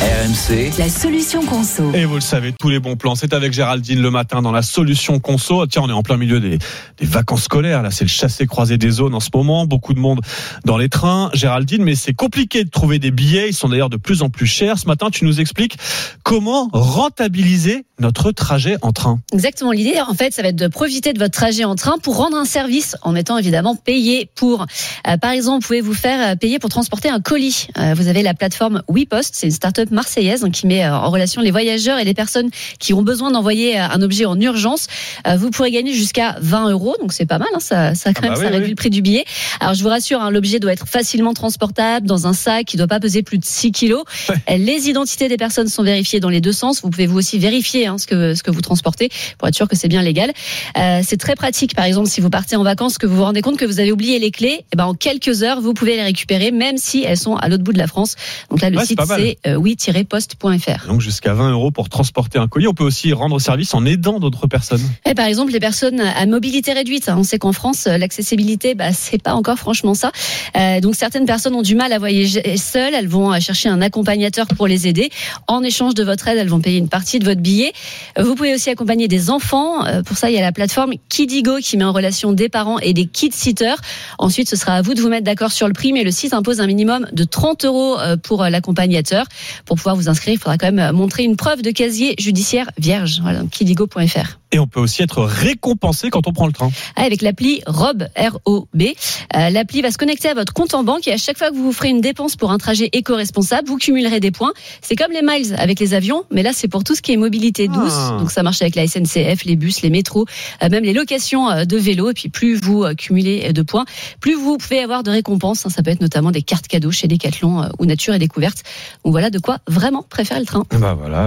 RMC. la solution conso. Et vous le savez, tous les bons plans, c'est avec Géraldine le matin dans la solution conso. Tiens, on est en plein milieu des, des vacances scolaires. Là, c'est le chassé-croisé des zones en ce moment. Beaucoup de monde dans les trains. Géraldine, mais c'est compliqué de trouver des billets. Ils sont d'ailleurs de plus en plus chers. Ce matin, tu nous expliques comment rentabiliser notre trajet en train. Exactement. L'idée, en fait, ça va être de profiter de votre trajet en train pour rendre un service en étant évidemment payé pour. Euh, par exemple, vous pouvez vous faire euh, payer pour transporter un colis? Euh, vous avez la plateforme WePost, c'est une start-up marseillaise hein, qui met euh, en relation les voyageurs et les personnes qui ont besoin d'envoyer euh, un objet en urgence. Euh, vous pourrez gagner jusqu'à 20 euros, donc c'est pas mal. Hein, ça, ça quand Ah même, bah ça oui, réduit oui. le prix du billet. Alors je vous rassure, hein, l'objet doit être facilement transportable dans un sac qui doit pas peser plus de 6 kilos. Ouais. Les identités des personnes sont vérifiées dans les deux sens. Vous pouvez vous aussi vérifier hein, ce que ce que vous transportez pour être sûr que c'est bien légal. Euh, c'est très pratique. Par exemple, si vous partez en vacances, que vous vous rendez compte que vous avez oublié les clés, et ben en quelques heures, vous pouvez les récupérer, même si elles sont à l'autre bout de la France. Donc là, le Ouais, site c'est euh, oui-post.fr. Donc jusqu'à 20 euros pour transporter un colis. On peut aussi rendre service en aidant d'autres personnes. Et par exemple, les personnes à mobilité réduite. hein, On sait qu'en France, l'accessibilité, bah, c'est pas encore franchement ça. Euh, donc certaines personnes ont du mal à voyager seules. Elles vont euh, chercher un accompagnateur pour les aider. En échange de votre aide, elles vont payer une partie de votre billet. Euh, Vous pouvez aussi accompagner des enfants. Pour ça, il y a la plateforme Kidigo qui met en relation des parents et des kid sitters. Ensuite, ce sera à vous de vous mettre d'accord sur le prix, mais le site impose un minimum de 30 euros pour l'accompagnateur. Pour pouvoir vous inscrire, il faudra quand même euh, montrer une preuve de casier judiciaire vierge. Voilà, kidigo.fr. Et on peut aussi être récompensé quand on prend le train. Ah, avec l'appli Rob, R-O-B. Euh, l'appli va se connecter à votre compte en banque et à chaque fois que vous vous ferez une dépense pour un trajet éco-responsable, vous cumulerez des points. C'est comme les miles avec les avions, mais là, c'est pour tout ce qui est mobilité douce. Ah. Donc, ça marche avec la SNCF, les bus, les métros, euh, même les locations de vélos. Et puis, plus vous cumulez de points, plus vous pouvez avoir de récompenses. hein. Ça peut être notamment des cartes cadeaux chez Decathlon ou Nature et Découverte. Donc, voilà de quoi vraiment préférer le train. Bah.